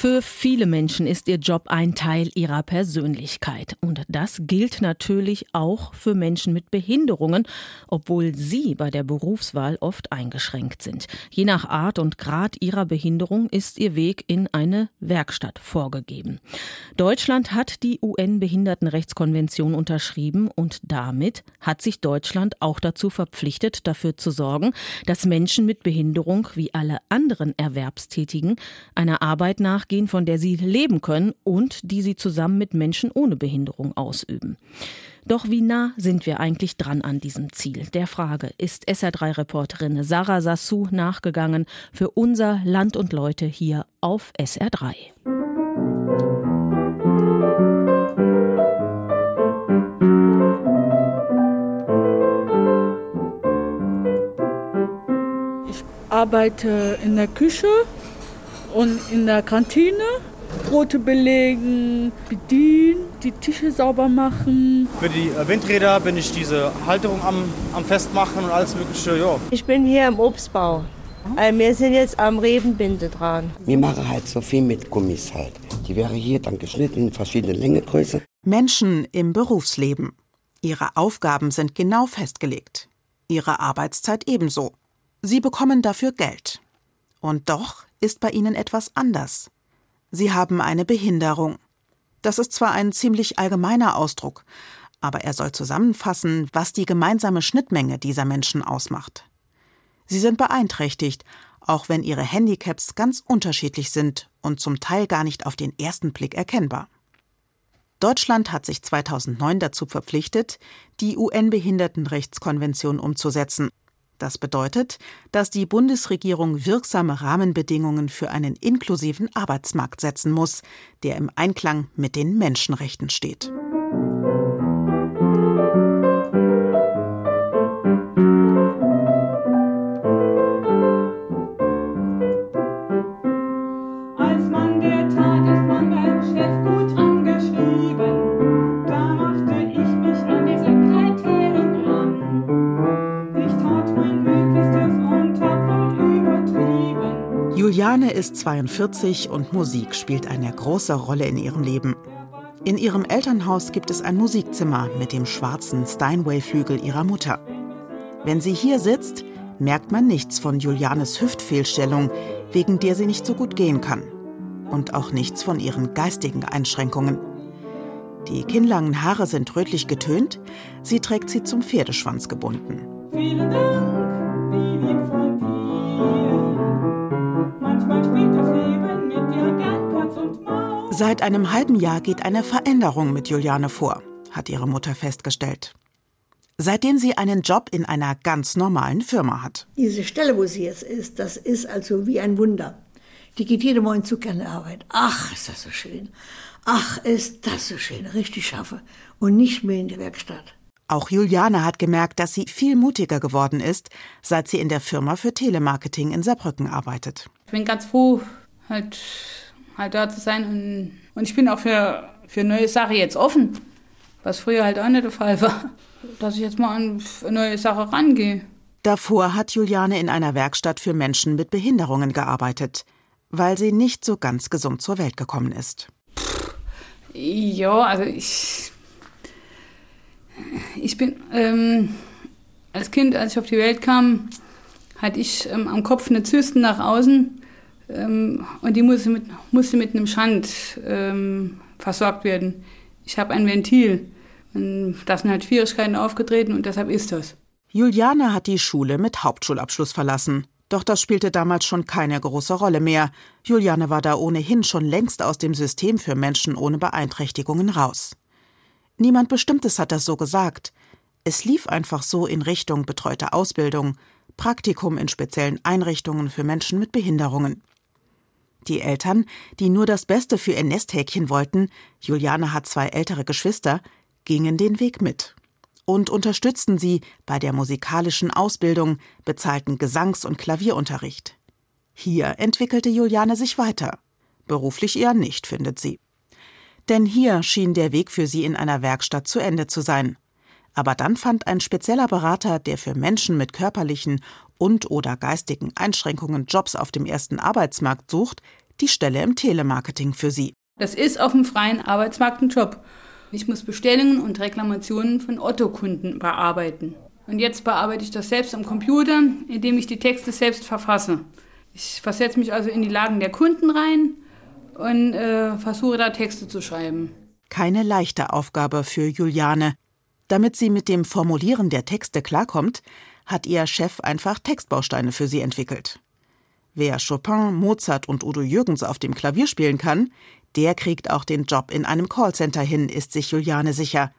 Für viele Menschen ist ihr Job ein Teil ihrer Persönlichkeit. Und das gilt natürlich auch für Menschen mit Behinderungen, obwohl sie bei der Berufswahl oft eingeschränkt sind. Je nach Art und Grad ihrer Behinderung ist ihr Weg in eine Werkstatt vorgegeben. Deutschland hat die UN-Behindertenrechtskonvention unterschrieben und damit hat sich Deutschland auch dazu verpflichtet, dafür zu sorgen, dass Menschen mit Behinderung wie alle anderen Erwerbstätigen einer Arbeit nach nachgehen, von der sie leben können und die sie zusammen mit Menschen ohne Behinderung ausüben. Doch wie nah sind wir eigentlich dran an diesem Ziel? Der Frage ist SR3-Reporterin Sarah Sassou nachgegangen für unser Land und Leute hier auf SR3. Ich arbeite in der Küche und in der Kantine Brote belegen, bedienen, die Tische sauber machen. Für die äh, Windräder bin ich diese Halterung am, am Festmachen und alles Mögliche. Ja. Ich bin hier im Obstbau. Also wir sind jetzt am Rebenbinde dran. Wir machen halt so viel mit Gummis halt. Die wäre hier dann geschnitten in verschiedene Längegröße. Menschen im Berufsleben. Ihre Aufgaben sind genau festgelegt. Ihre Arbeitszeit ebenso. Sie bekommen dafür Geld. Und doch ist bei ihnen etwas anders. Sie haben eine Behinderung. Das ist zwar ein ziemlich allgemeiner Ausdruck, aber er soll zusammenfassen, was die gemeinsame Schnittmenge dieser Menschen ausmacht. Sie sind beeinträchtigt, auch wenn ihre Handicaps ganz unterschiedlich sind und zum Teil gar nicht auf den ersten Blick erkennbar. Deutschland hat sich 2009 dazu verpflichtet, die UN-Behindertenrechtskonvention umzusetzen das bedeutet, dass die Bundesregierung wirksame Rahmenbedingungen für einen inklusiven Arbeitsmarkt setzen muss, der im Einklang mit den Menschenrechten steht. Juliane ist 42 und Musik spielt eine große Rolle in ihrem Leben. In ihrem Elternhaus gibt es ein Musikzimmer mit dem schwarzen Steinway-Flügel ihrer Mutter. Wenn sie hier sitzt, merkt man nichts von Julianes Hüftfehlstellung, wegen der sie nicht so gut gehen kann. Und auch nichts von ihren geistigen Einschränkungen. Die kinnlangen Haare sind rötlich getönt, sie trägt sie zum Pferdeschwanz gebunden. Vielen Dank, Seit einem halben Jahr geht eine Veränderung mit Juliane vor, hat ihre Mutter festgestellt. Seitdem sie einen Job in einer ganz normalen Firma hat. Diese Stelle, wo sie jetzt ist, das ist also wie ein Wunder. Die geht jede Morgen zu gerne Arbeit. Ach, ist das so schön. Ach, ist das so schön. Richtig schaffe. Und nicht mehr in der Werkstatt. Auch Juliane hat gemerkt, dass sie viel mutiger geworden ist, seit sie in der Firma für Telemarketing in Saarbrücken arbeitet. Ich bin ganz froh, halt, halt da zu sein und, und ich bin auch für, für neue Sachen jetzt offen, was früher halt auch nicht der Fall war, dass ich jetzt mal an eine neue Sache rangehe. Davor hat Juliane in einer Werkstatt für Menschen mit Behinderungen gearbeitet, weil sie nicht so ganz gesund zur Welt gekommen ist. Ja, also ich ich bin ähm, als Kind, als ich auf die Welt kam, hatte ich ähm, am Kopf eine Zysten nach außen ähm, und die musste mit, musste mit einem Schand ähm, versorgt werden. Ich habe ein Ventil. Und da sind halt Schwierigkeiten aufgetreten und deshalb ist das. Juliane hat die Schule mit Hauptschulabschluss verlassen. Doch das spielte damals schon keine große Rolle mehr. Juliane war da ohnehin schon längst aus dem System für Menschen ohne Beeinträchtigungen raus. Niemand Bestimmtes hat das so gesagt. Es lief einfach so in Richtung betreute Ausbildung, Praktikum in speziellen Einrichtungen für Menschen mit Behinderungen. Die Eltern, die nur das Beste für ihr Nesthäkchen wollten, Juliane hat zwei ältere Geschwister, gingen den Weg mit und unterstützten sie bei der musikalischen Ausbildung, bezahlten Gesangs- und Klavierunterricht. Hier entwickelte Juliane sich weiter. Beruflich eher nicht, findet sie. Denn hier schien der Weg für sie in einer Werkstatt zu Ende zu sein. Aber dann fand ein spezieller Berater, der für Menschen mit körperlichen und oder geistigen Einschränkungen Jobs auf dem ersten Arbeitsmarkt sucht, die Stelle im Telemarketing für sie. Das ist auf dem freien Arbeitsmarkt ein Job. Ich muss Bestellungen und Reklamationen von Otto-Kunden bearbeiten. Und jetzt bearbeite ich das selbst am Computer, indem ich die Texte selbst verfasse. Ich versetze mich also in die Lagen der Kunden rein und äh, versuche da Texte zu schreiben. Keine leichte Aufgabe für Juliane. Damit sie mit dem Formulieren der Texte klarkommt, hat ihr Chef einfach Textbausteine für sie entwickelt. Wer Chopin, Mozart und Udo Jürgens auf dem Klavier spielen kann, der kriegt auch den Job in einem Callcenter hin, ist sich Juliane sicher.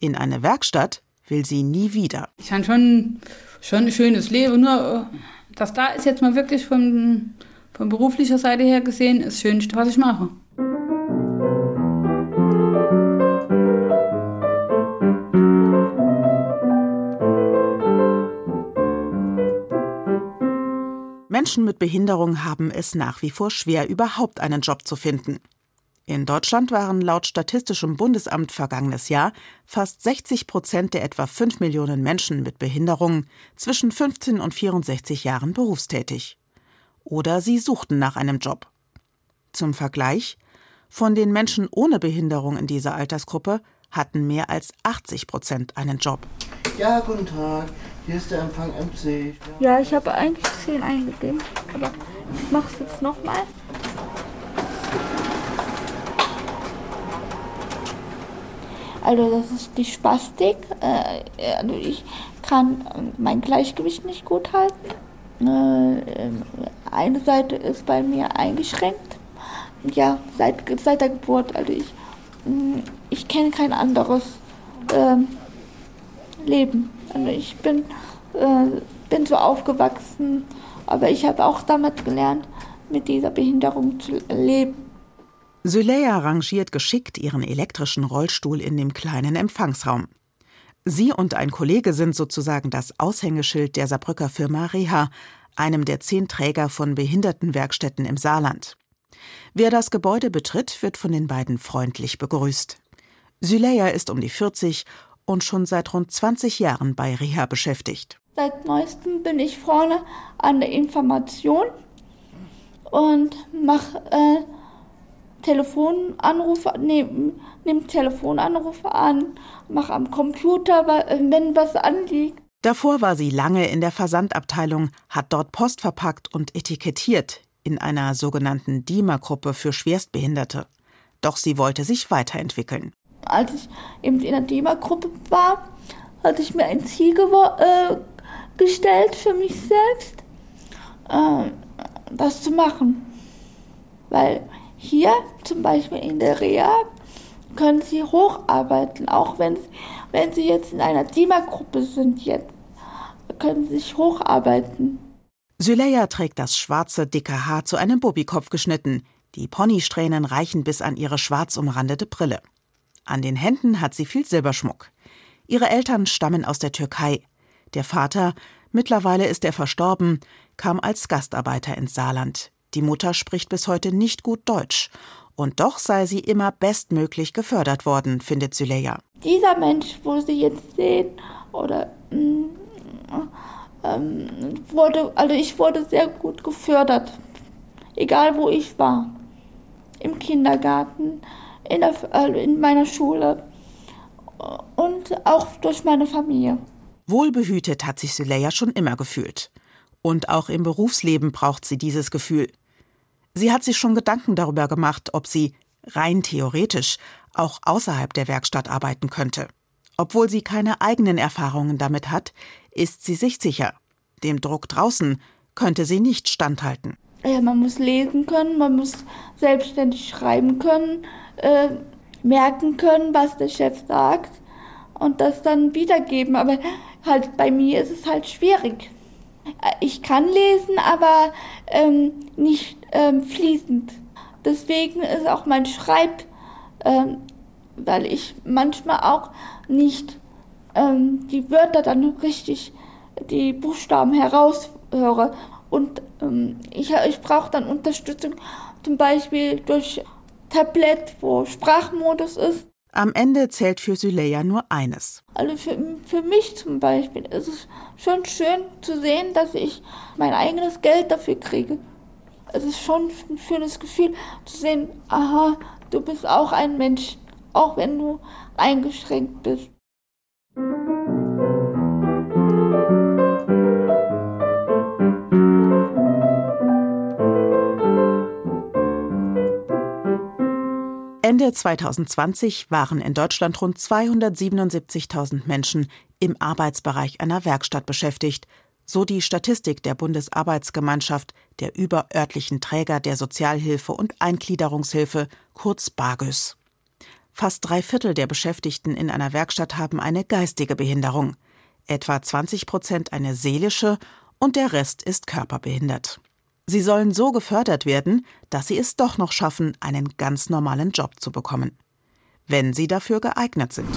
In eine Werkstatt will sie nie wieder. Ich habe schon, schon ein schönes Leben, nur das da ist jetzt mal wirklich von, von beruflicher Seite her gesehen, das Schönste, was ich mache. Menschen mit Behinderung haben es nach wie vor schwer, überhaupt einen Job zu finden. In Deutschland waren laut Statistischem Bundesamt vergangenes Jahr fast 60 Prozent der etwa 5 Millionen Menschen mit Behinderungen zwischen 15 und 64 Jahren berufstätig. Oder sie suchten nach einem Job. Zum Vergleich, von den Menschen ohne Behinderung in dieser Altersgruppe hatten mehr als 80 Prozent einen Job. Ja, guten Tag. Hier ist der Empfang MC. Ja, ich habe eigentlich 10 eingegeben, aber ich mache es jetzt nochmal. Also das ist die Spastik. Äh, also ich kann mein Gleichgewicht nicht gut halten. Äh, eine Seite ist bei mir eingeschränkt. Ja, seit, seit der Geburt. Also ich, mm, ich kenne kein anderes äh, Leben. Also ich bin, äh, bin so aufgewachsen, aber ich habe auch damit gelernt, mit dieser Behinderung zu leben. Syleya rangiert geschickt ihren elektrischen Rollstuhl in dem kleinen Empfangsraum. Sie und ein Kollege sind sozusagen das Aushängeschild der Saarbrücker Firma Reha, einem der zehn Träger von Behindertenwerkstätten im Saarland. Wer das Gebäude betritt, wird von den beiden freundlich begrüßt. Syleya ist um die 40 und schon seit rund 20 Jahren bei Reha beschäftigt. Seit neuestem bin ich vorne an der Information und mache äh, Telefonanrufe, nehm, nimm Telefonanrufe an, mach am Computer, wenn was anliegt. Davor war sie lange in der Versandabteilung, hat dort Post verpackt und etikettiert in einer sogenannten DIMA-Gruppe für Schwerstbehinderte. Doch sie wollte sich weiterentwickeln. Als ich eben in der DIMA-Gruppe war, hatte ich mir ein Ziel äh, gestellt für mich selbst, äh, das zu machen. Weil hier zum Beispiel in der Reha können Sie hocharbeiten, auch wenn, wenn Sie jetzt in einer Teamergruppe sind jetzt, können Sie sich hocharbeiten. Syleya trägt das schwarze, dicke Haar zu einem Bobikopf geschnitten. Die Ponysträhnen reichen bis an ihre schwarz umrandete Brille. An den Händen hat sie viel Silberschmuck. Ihre Eltern stammen aus der Türkei. Der Vater, mittlerweile ist er verstorben, kam als Gastarbeiter ins Saarland. Die Mutter spricht bis heute nicht gut Deutsch. Und doch sei sie immer bestmöglich gefördert worden, findet Syleya. Dieser Mensch, wo Sie jetzt sehen, oder mm, ähm, wurde, also ich wurde sehr gut gefördert, egal wo ich war. Im Kindergarten, in, der, also in meiner Schule und auch durch meine Familie. Wohlbehütet hat sich Syleya schon immer gefühlt. Und auch im Berufsleben braucht sie dieses Gefühl. Sie hat sich schon Gedanken darüber gemacht, ob sie, rein theoretisch, auch außerhalb der Werkstatt arbeiten könnte. Obwohl sie keine eigenen Erfahrungen damit hat, ist sie sich sicher. Dem Druck draußen könnte sie nicht standhalten. Ja, man muss lesen können, man muss selbstständig schreiben können, äh, merken können, was der Chef sagt und das dann wiedergeben. Aber halt bei mir ist es halt schwierig. Ich kann lesen, aber ähm, nicht ähm, fließend. Deswegen ist auch mein Schreib, ähm, weil ich manchmal auch nicht ähm, die Wörter dann richtig, die Buchstaben heraushöre. Und ähm, ich, ich brauche dann Unterstützung, zum Beispiel durch Tablet, wo Sprachmodus ist. Am Ende zählt für Süleya nur eines. Also für, für mich zum Beispiel ist es schon schön zu sehen, dass ich mein eigenes Geld dafür kriege. Es ist schon ein schönes Gefühl zu sehen, aha, du bist auch ein Mensch, auch wenn du eingeschränkt bist. Ende 2020 waren in Deutschland rund 277.000 Menschen im Arbeitsbereich einer Werkstatt beschäftigt, so die Statistik der Bundesarbeitsgemeinschaft, der überörtlichen Träger der Sozialhilfe und Eingliederungshilfe, kurz BAGÜS. Fast drei Viertel der Beschäftigten in einer Werkstatt haben eine geistige Behinderung, etwa 20 Prozent eine seelische und der Rest ist körperbehindert. Sie sollen so gefördert werden, dass sie es doch noch schaffen, einen ganz normalen Job zu bekommen. Wenn sie dafür geeignet sind.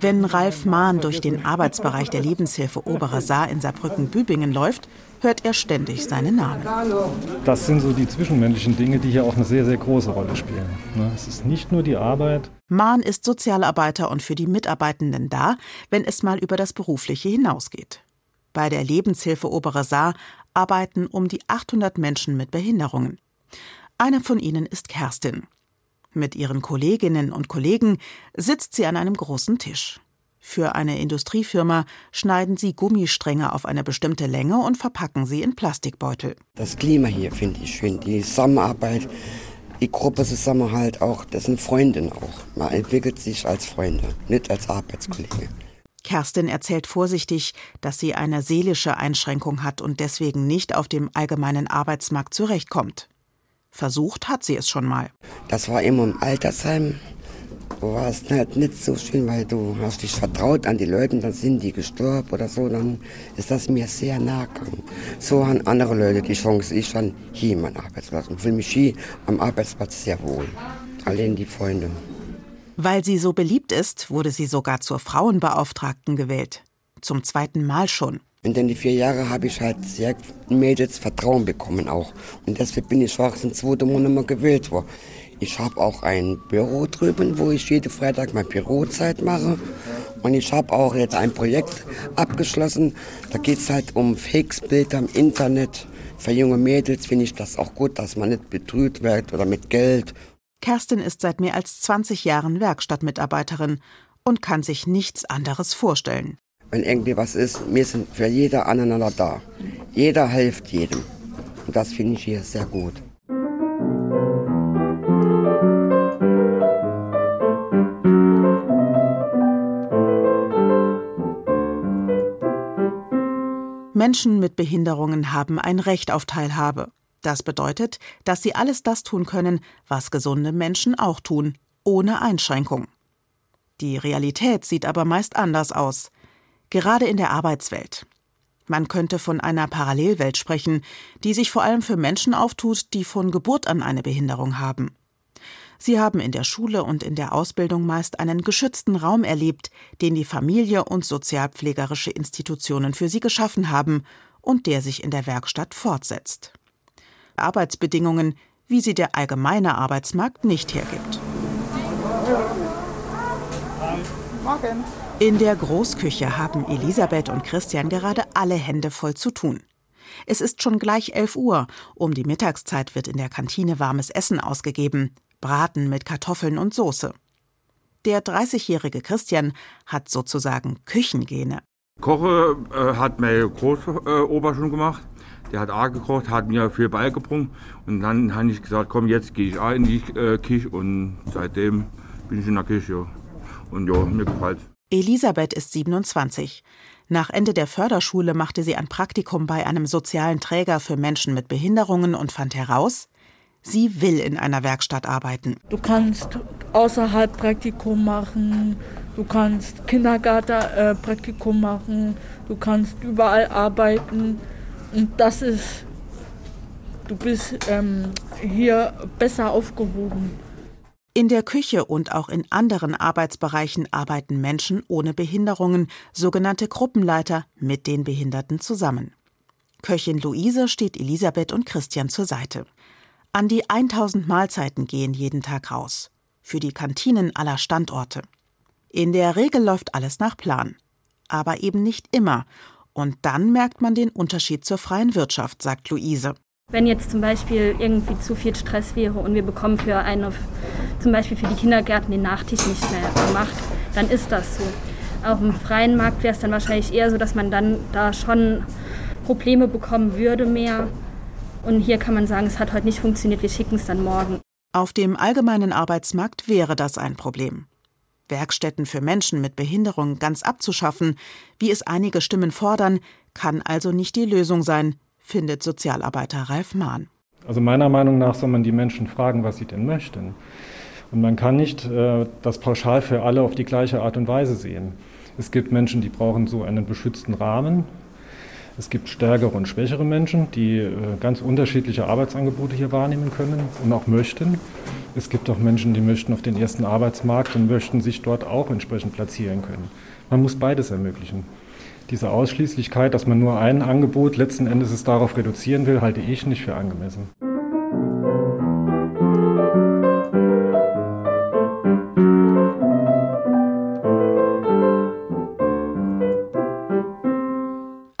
Wenn Ralf Mahn durch den Arbeitsbereich der Lebenshilfe Oberer Saar in Saarbrücken-Bübingen läuft, hört er ständig seinen Namen. Das sind so die zwischenmenschlichen Dinge, die hier auch eine sehr, sehr große Rolle spielen. Ne, es ist nicht nur die Arbeit. Mahn ist Sozialarbeiter und für die Mitarbeitenden da, wenn es mal über das Berufliche hinausgeht. Bei der Lebenshilfe Obere Saar arbeiten um die 800 Menschen mit Behinderungen. Eine von ihnen ist Kerstin. Mit ihren Kolleginnen und Kollegen sitzt sie an einem großen Tisch. Für eine Industriefirma schneiden sie Gummistränge auf eine bestimmte Länge und verpacken sie in Plastikbeutel. Das Klima hier finde ich schön, die Zusammenarbeit, die Gruppe Zusammenhalt auch, das sind Freundinnen auch. Man entwickelt sich als Freunde, nicht als Arbeitskollege. Kerstin erzählt vorsichtig, dass sie eine seelische Einschränkung hat und deswegen nicht auf dem allgemeinen Arbeitsmarkt zurechtkommt. Versucht hat sie es schon mal. Das war immer im Altersheim. Du warst halt nicht so schön, weil du hast dich vertraut an die Leute, dann sind die gestorben oder so, dann ist das mir sehr nahe gegangen. So haben andere Leute die Chance, ich dann hier meinen Arbeitsplatz und fühle mich hier am Arbeitsplatz sehr wohl. Allein die Freunde. Weil sie so beliebt ist, wurde sie sogar zur Frauenbeauftragten gewählt. Zum zweiten Mal schon. In den vier Jahren habe ich halt sehr Mädels Vertrauen bekommen auch. Und deshalb bin ich auch zum zweiten Mal nochmal gewählt worden. Ich habe auch ein Büro drüben, wo ich jeden Freitag meine Bürozeit mache. Und ich habe auch jetzt ein Projekt abgeschlossen. Da geht es halt um Fakesbilder im Internet. Für junge Mädels finde ich das auch gut, dass man nicht betrügt wird oder mit Geld. Kerstin ist seit mehr als 20 Jahren Werkstattmitarbeiterin und kann sich nichts anderes vorstellen. Wenn irgendwie was ist, wir sind für jeder aneinander da. Jeder hilft jedem. Und das finde ich hier sehr gut. Menschen mit Behinderungen haben ein Recht auf Teilhabe. Das bedeutet, dass sie alles das tun können, was gesunde Menschen auch tun, ohne Einschränkung. Die Realität sieht aber meist anders aus, gerade in der Arbeitswelt. Man könnte von einer Parallelwelt sprechen, die sich vor allem für Menschen auftut, die von Geburt an eine Behinderung haben. Sie haben in der Schule und in der Ausbildung meist einen geschützten Raum erlebt, den die Familie und sozialpflegerische Institutionen für sie geschaffen haben und der sich in der Werkstatt fortsetzt. Arbeitsbedingungen, wie sie der allgemeine Arbeitsmarkt nicht hergibt. Morgen. In der Großküche haben Elisabeth und Christian gerade alle Hände voll zu tun. Es ist schon gleich 11 Uhr. Um die Mittagszeit wird in der Kantine warmes Essen ausgegeben. Braten mit Kartoffeln und Soße. Der 30-jährige Christian hat sozusagen Küchengene. Koche äh, hat meine Großober schon gemacht. Der hat A gekocht, hat mir viel beigebracht. Und dann habe ich gesagt, komm, jetzt gehe ich auch in die äh, Küche. Und seitdem bin ich in der Küche. Und ja, mir gefällt Elisabeth ist 27. Nach Ende der Förderschule machte sie ein Praktikum bei einem sozialen Träger für Menschen mit Behinderungen und fand heraus, sie will in einer Werkstatt arbeiten. Du kannst außerhalb Praktikum machen, du kannst Kindergartenpraktikum äh, machen, du kannst überall arbeiten. Und das ist, du bist ähm, hier besser aufgehoben. In der Küche und auch in anderen Arbeitsbereichen arbeiten Menschen ohne Behinderungen, sogenannte Gruppenleiter, mit den Behinderten zusammen. Köchin Luise steht Elisabeth und Christian zur Seite. An die 1000 Mahlzeiten gehen jeden Tag raus. Für die Kantinen aller Standorte. In der Regel läuft alles nach Plan. Aber eben nicht immer. Und dann merkt man den Unterschied zur freien Wirtschaft, sagt Luise. Wenn jetzt zum Beispiel irgendwie zu viel Stress wäre und wir bekommen für eine, zum Beispiel für die Kindergärten den Nachtisch nicht mehr gemacht, dann ist das so. Auf dem freien Markt wäre es dann wahrscheinlich eher so, dass man dann da schon Probleme bekommen würde mehr. Und hier kann man sagen, es hat heute nicht funktioniert, wir schicken es dann morgen. Auf dem allgemeinen Arbeitsmarkt wäre das ein Problem. Werkstätten für Menschen mit Behinderung ganz abzuschaffen, wie es einige Stimmen fordern, kann also nicht die Lösung sein, findet Sozialarbeiter Ralf Mahn. Also meiner Meinung nach soll man die Menschen fragen, was sie denn möchten. Und man kann nicht äh, das pauschal für alle auf die gleiche Art und Weise sehen. Es gibt Menschen, die brauchen so einen beschützten Rahmen. Es gibt stärkere und schwächere Menschen, die äh, ganz unterschiedliche Arbeitsangebote hier wahrnehmen können und auch möchten. Es gibt auch Menschen, die möchten auf den ersten Arbeitsmarkt und möchten sich dort auch entsprechend platzieren können. Man muss beides ermöglichen. Diese Ausschließlichkeit, dass man nur ein Angebot letzten Endes es darauf reduzieren will, halte ich nicht für angemessen.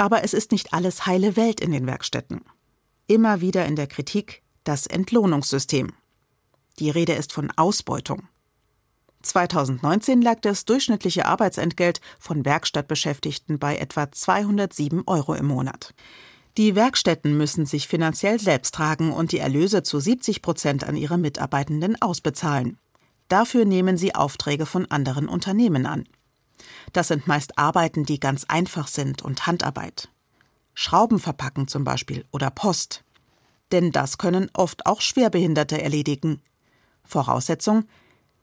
Aber es ist nicht alles heile Welt in den Werkstätten. Immer wieder in der Kritik das Entlohnungssystem. Die Rede ist von Ausbeutung. 2019 lag das durchschnittliche Arbeitsentgelt von Werkstattbeschäftigten bei etwa 207 Euro im Monat. Die Werkstätten müssen sich finanziell selbst tragen und die Erlöse zu 70 Prozent an ihre Mitarbeitenden ausbezahlen. Dafür nehmen sie Aufträge von anderen Unternehmen an. Das sind meist Arbeiten, die ganz einfach sind und Handarbeit. Schrauben verpacken zum Beispiel oder Post. Denn das können oft auch Schwerbehinderte erledigen. Voraussetzung,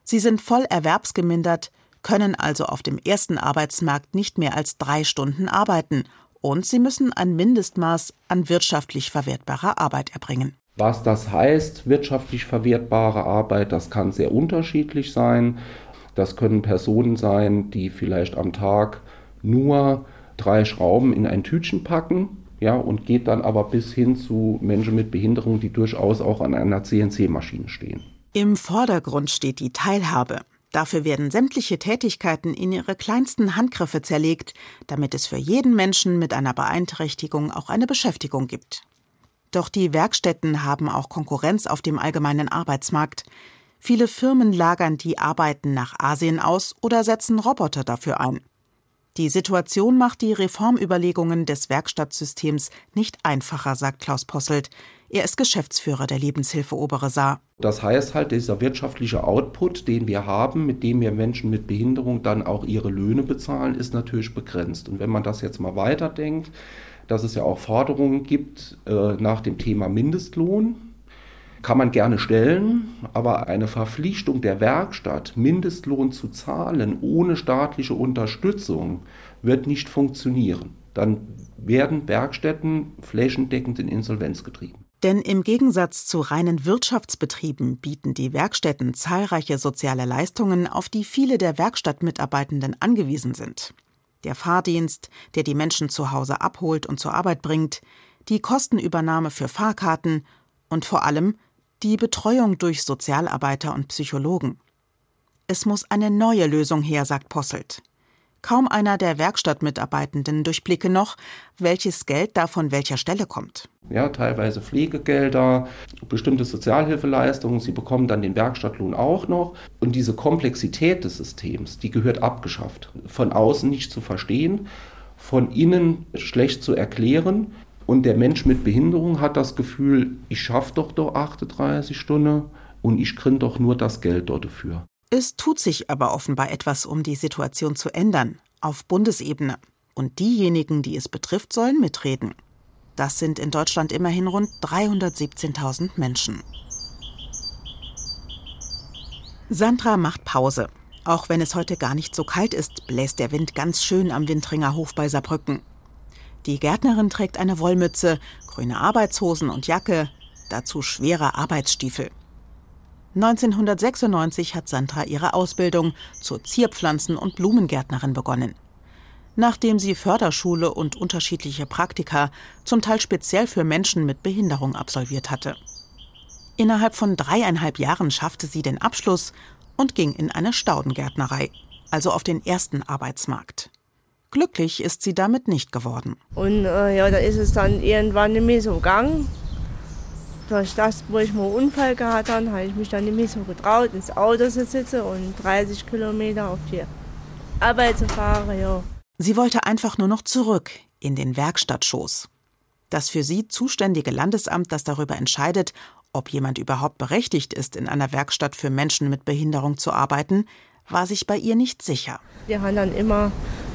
sie sind voll erwerbsgemindert, können also auf dem ersten Arbeitsmarkt nicht mehr als drei Stunden arbeiten und sie müssen ein Mindestmaß an wirtschaftlich verwertbarer Arbeit erbringen. Was das heißt, wirtschaftlich verwertbare Arbeit, das kann sehr unterschiedlich sein. Das können Personen sein, die vielleicht am Tag nur drei Schrauben in ein Tütchen packen, ja, und geht dann aber bis hin zu Menschen mit Behinderung, die durchaus auch an einer CNC-Maschine stehen. Im Vordergrund steht die Teilhabe. Dafür werden sämtliche Tätigkeiten in ihre kleinsten Handgriffe zerlegt, damit es für jeden Menschen mit einer Beeinträchtigung auch eine Beschäftigung gibt. Doch die Werkstätten haben auch Konkurrenz auf dem allgemeinen Arbeitsmarkt. Viele Firmen lagern die Arbeiten nach Asien aus oder setzen Roboter dafür ein. Die Situation macht die Reformüberlegungen des Werkstattsystems nicht einfacher, sagt Klaus Posselt. Er ist Geschäftsführer der Lebenshilfe Obere Saar. Das heißt halt, dieser wirtschaftliche Output, den wir haben, mit dem wir Menschen mit Behinderung dann auch ihre Löhne bezahlen, ist natürlich begrenzt. Und wenn man das jetzt mal weiterdenkt, dass es ja auch Forderungen gibt äh, nach dem Thema Mindestlohn, kann man gerne stellen, aber eine Verpflichtung der Werkstatt, Mindestlohn zu zahlen ohne staatliche Unterstützung, wird nicht funktionieren. Dann werden Werkstätten flächendeckend in Insolvenz getrieben. Denn im Gegensatz zu reinen Wirtschaftsbetrieben bieten die Werkstätten zahlreiche soziale Leistungen, auf die viele der Werkstattmitarbeitenden angewiesen sind. Der Fahrdienst, der die Menschen zu Hause abholt und zur Arbeit bringt, die Kostenübernahme für Fahrkarten und vor allem die Betreuung durch Sozialarbeiter und Psychologen. Es muss eine neue Lösung her, sagt Posselt. Kaum einer der Werkstattmitarbeitenden durchblicke noch, welches Geld da von welcher Stelle kommt. Ja, teilweise Pflegegelder, bestimmte Sozialhilfeleistungen. Sie bekommen dann den Werkstattlohn auch noch. Und diese Komplexität des Systems, die gehört abgeschafft. Von außen nicht zu verstehen, von innen schlecht zu erklären. Und der Mensch mit Behinderung hat das Gefühl, ich schaffe doch doch 38 Stunden und ich kriege doch nur das Geld dort dafür. Es tut sich aber offenbar etwas, um die Situation zu ändern, auf Bundesebene. Und diejenigen, die es betrifft, sollen mitreden. Das sind in Deutschland immerhin rund 317.000 Menschen. Sandra macht Pause. Auch wenn es heute gar nicht so kalt ist, bläst der Wind ganz schön am Windringer Hof bei Saarbrücken. Die Gärtnerin trägt eine Wollmütze, grüne Arbeitshosen und Jacke, dazu schwere Arbeitsstiefel. 1996 hat Sandra ihre Ausbildung zur Zierpflanzen- und Blumengärtnerin begonnen. Nachdem sie Förderschule und unterschiedliche Praktika, zum Teil speziell für Menschen mit Behinderung, absolviert hatte. Innerhalb von dreieinhalb Jahren schaffte sie den Abschluss und ging in eine Staudengärtnerei, also auf den ersten Arbeitsmarkt. Glücklich ist sie damit nicht geworden. Und äh, ja, da ist es dann irgendwann nicht mehr so gegangen. Durch das, wo ich mal einen Unfall gehabt habe, habe ich mich dann nicht mehr so getraut, ins Auto zu sitzen und 30 Kilometer auf die Arbeit zu fahren. Ja. Sie wollte einfach nur noch zurück in den Werkstattschoß. Das für sie zuständige Landesamt, das darüber entscheidet, ob jemand überhaupt berechtigt ist, in einer Werkstatt für Menschen mit Behinderung zu arbeiten, war sich bei ihr nicht sicher. Die haben dann immer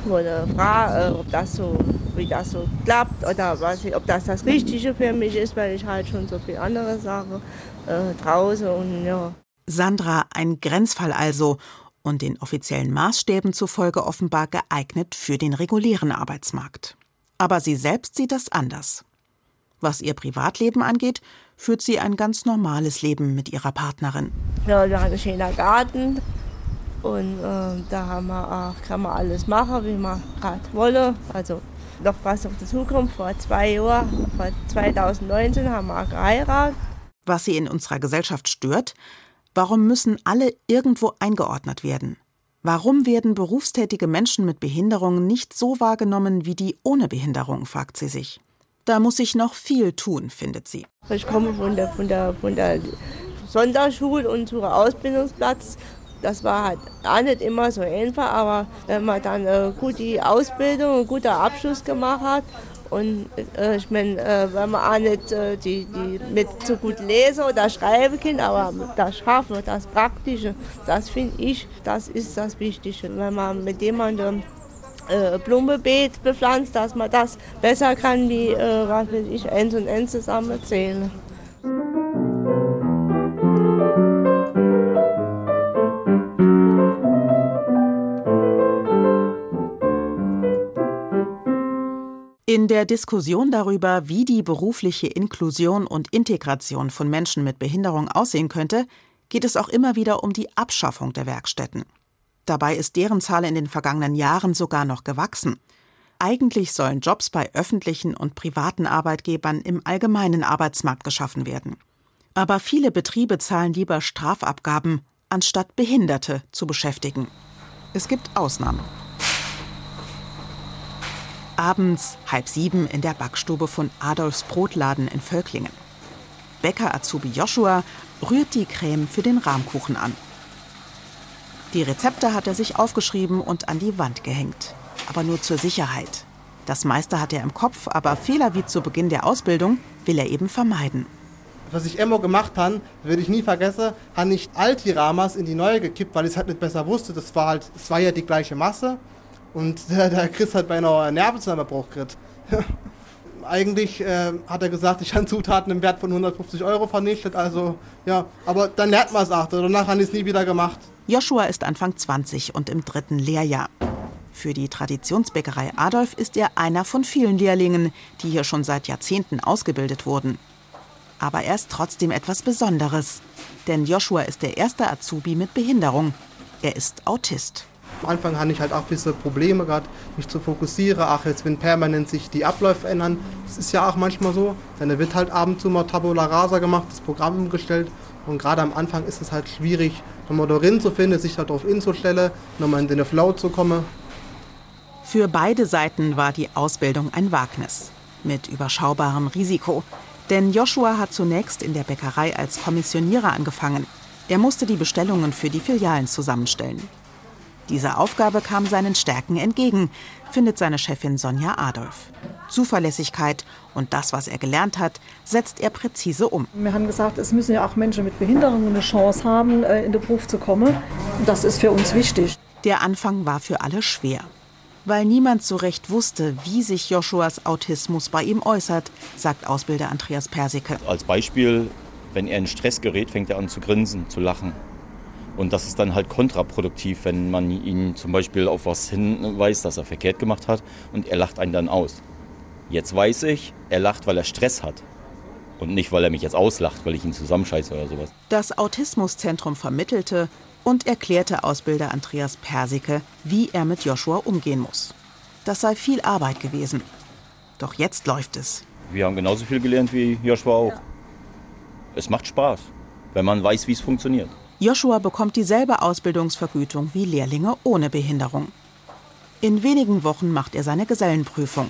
wurde fragen, ob das so, wie das so klappt oder was, ob das das Richtige für mich ist, weil ich halt schon so viele andere Sachen äh, draußen und ja. Sandra ein Grenzfall also und den offiziellen Maßstäben zufolge offenbar geeignet für den regulären Arbeitsmarkt. Aber sie selbst sieht das anders. Was ihr Privatleben angeht, führt sie ein ganz normales Leben mit ihrer Partnerin. Ja, wir haben einen schönen Garten und äh, da haben wir auch, kann man alles machen, wie man gerade wolle. Also noch was auf die Zukunft. Vor zwei Jahren, vor 2019 haben wir geheiratet. Was sie in unserer Gesellschaft stört, warum müssen alle irgendwo eingeordnet werden? Warum werden berufstätige Menschen mit Behinderungen nicht so wahrgenommen wie die ohne Behinderung, fragt sie sich. Da muss sich noch viel tun, findet sie. Ich komme von der, von der, von der Sonderschule und zum Ausbildungsplatz. Das war halt auch nicht immer so einfach, aber wenn man dann äh, gut die Ausbildung, einen guten Abschluss gemacht hat und äh, ich meine, äh, wenn man auch nicht äh, die, die mit so gut lesen oder schreiben kann, aber das Schaffen, das Praktische, das finde ich, das ist das Wichtige. Wenn man mit jemandem äh, Blumenbeet bepflanzt, dass man das besser kann, wie äh, was will ich, eins und eins zusammenzählen. In der Diskussion darüber, wie die berufliche Inklusion und Integration von Menschen mit Behinderung aussehen könnte, geht es auch immer wieder um die Abschaffung der Werkstätten. Dabei ist deren Zahl in den vergangenen Jahren sogar noch gewachsen. Eigentlich sollen Jobs bei öffentlichen und privaten Arbeitgebern im allgemeinen Arbeitsmarkt geschaffen werden. Aber viele Betriebe zahlen lieber Strafabgaben, anstatt Behinderte zu beschäftigen. Es gibt Ausnahmen. Abends halb sieben in der Backstube von Adolfs Brotladen in Völklingen. Bäcker Azubi Joshua rührt die Creme für den Rahmkuchen an. Die Rezepte hat er sich aufgeschrieben und an die Wand gehängt. Aber nur zur Sicherheit. Das meiste hat er im Kopf, aber Fehler wie zu Beginn der Ausbildung will er eben vermeiden. Was ich immer gemacht habe, werde ich nie vergessen, habe ich alte Ramas in die neue gekippt, weil ich es halt nicht besser wusste. Das war halt, es war ja die gleiche Masse. Und der, der Chris hat bei einer Nervenzusammenbruch gekriegt. Eigentlich äh, hat er gesagt, ich habe Zutaten im Wert von 150 Euro vernichtet. Also ja, aber dann lernt man es auch. Danach habe ich es nie wieder gemacht. Joshua ist Anfang 20 und im dritten Lehrjahr. Für die Traditionsbäckerei Adolf ist er einer von vielen Lehrlingen, die hier schon seit Jahrzehnten ausgebildet wurden. Aber er ist trotzdem etwas Besonderes. Denn Joshua ist der erste Azubi mit Behinderung. Er ist Autist. Am Anfang hatte ich halt auch ein bisschen Probleme gehabt, mich zu fokussieren. Ach, jetzt wenn permanent sich die Abläufe ändern, das ist ja auch manchmal so. Dann wird halt ab mal Tabula Rasa gemacht, das Programm umgestellt. Und gerade am Anfang ist es halt schwierig, nochmal darin zu finden, sich darauf inzustellen, nochmal in den Flow zu kommen. Für beide Seiten war die Ausbildung ein Wagnis. Mit überschaubarem Risiko. Denn Joshua hat zunächst in der Bäckerei als Kommissionierer angefangen. Er musste die Bestellungen für die Filialen zusammenstellen. Diese Aufgabe kam seinen Stärken entgegen, findet seine Chefin Sonja Adolf. Zuverlässigkeit und das, was er gelernt hat, setzt er präzise um. Wir haben gesagt, es müssen ja auch Menschen mit Behinderungen eine Chance haben, äh, in den Beruf zu kommen. Das ist für uns wichtig. Der Anfang war für alle schwer. Weil niemand so recht wusste, wie sich Joshuas Autismus bei ihm äußert, sagt Ausbilder Andreas Persicke. Als Beispiel, wenn er in Stress gerät, fängt er an zu grinsen, zu lachen. Und das ist dann halt kontraproduktiv, wenn man ihn zum Beispiel auf was hinweist, das er verkehrt gemacht hat und er lacht einen dann aus. Jetzt weiß ich, er lacht, weil er Stress hat. Und nicht, weil er mich jetzt auslacht, weil ich ihn zusammenscheiße oder sowas. Das Autismuszentrum vermittelte und erklärte Ausbilder Andreas Persicke, wie er mit Joshua umgehen muss. Das sei viel Arbeit gewesen. Doch jetzt läuft es. Wir haben genauso viel gelernt wie Joshua auch. Ja. Es macht Spaß. wenn man weiß, wie es funktioniert. Joshua bekommt dieselbe Ausbildungsvergütung wie Lehrlinge ohne Behinderung. In wenigen Wochen macht er seine Gesellenprüfung.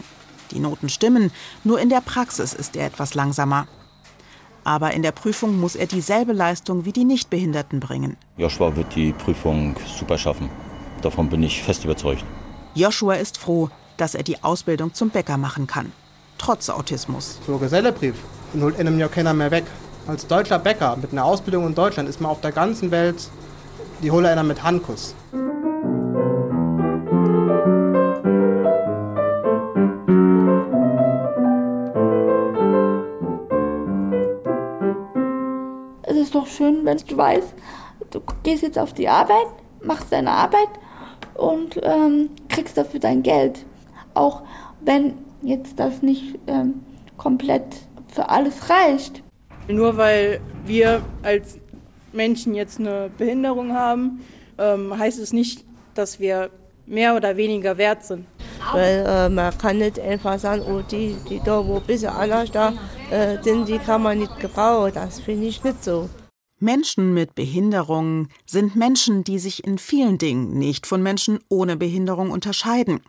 Die Noten stimmen, nur in der Praxis ist er etwas langsamer. Aber in der Prüfung muss er dieselbe Leistung wie die Nichtbehinderten bringen. Joshua wird die Prüfung super schaffen. Davon bin ich fest überzeugt. Joshua ist froh, dass er die Ausbildung zum Bäcker machen kann. Trotz Autismus. So Gesellebrief, holt einem ja keiner mehr weg. Als deutscher Bäcker mit einer Ausbildung in Deutschland ist man auf der ganzen Welt, die hole einer mit Handkuss. Es ist doch schön, wenn du weißt, du gehst jetzt auf die Arbeit, machst deine Arbeit und ähm, kriegst dafür dein Geld. Auch wenn jetzt das nicht ähm, komplett für alles reicht. Nur weil wir als Menschen jetzt eine Behinderung haben, ähm, heißt es nicht, dass wir mehr oder weniger wert sind. Weil äh, man kann nicht einfach sagen, oh, die, die da, wo ein bisschen anders da äh, sind, die kann man nicht gebrauchen. Das finde ich nicht so. Menschen mit Behinderung sind Menschen, die sich in vielen Dingen nicht von Menschen ohne Behinderung unterscheiden.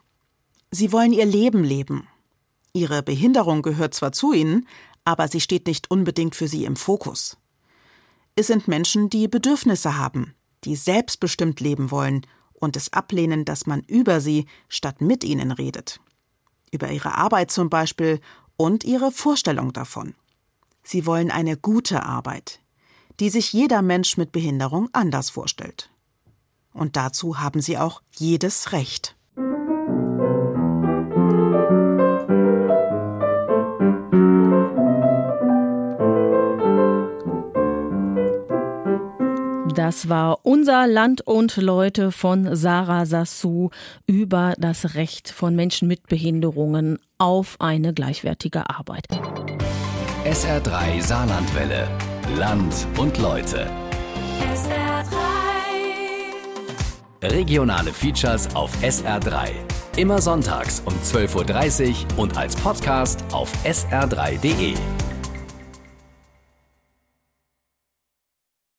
Sie wollen ihr Leben leben. Ihre Behinderung gehört zwar zu ihnen, aber sie steht nicht unbedingt für sie im Fokus. Es sind Menschen, die Bedürfnisse haben, die selbstbestimmt leben wollen und es ablehnen, dass man über sie statt mit ihnen redet. Über ihre Arbeit zum Beispiel und ihre Vorstellung davon. Sie wollen eine gute Arbeit, die sich jeder Mensch mit Behinderung anders vorstellt. Und dazu haben sie auch jedes Recht. Das war unser Land und Leute von Sarah Sassou über das Recht von Menschen mit Behinderungen auf eine gleichwertige Arbeit. SR3 Saarlandwelle. Land und Leute. Regionale Features auf SR3. Immer sonntags um 12.30 Uhr und als Podcast auf sr3.de.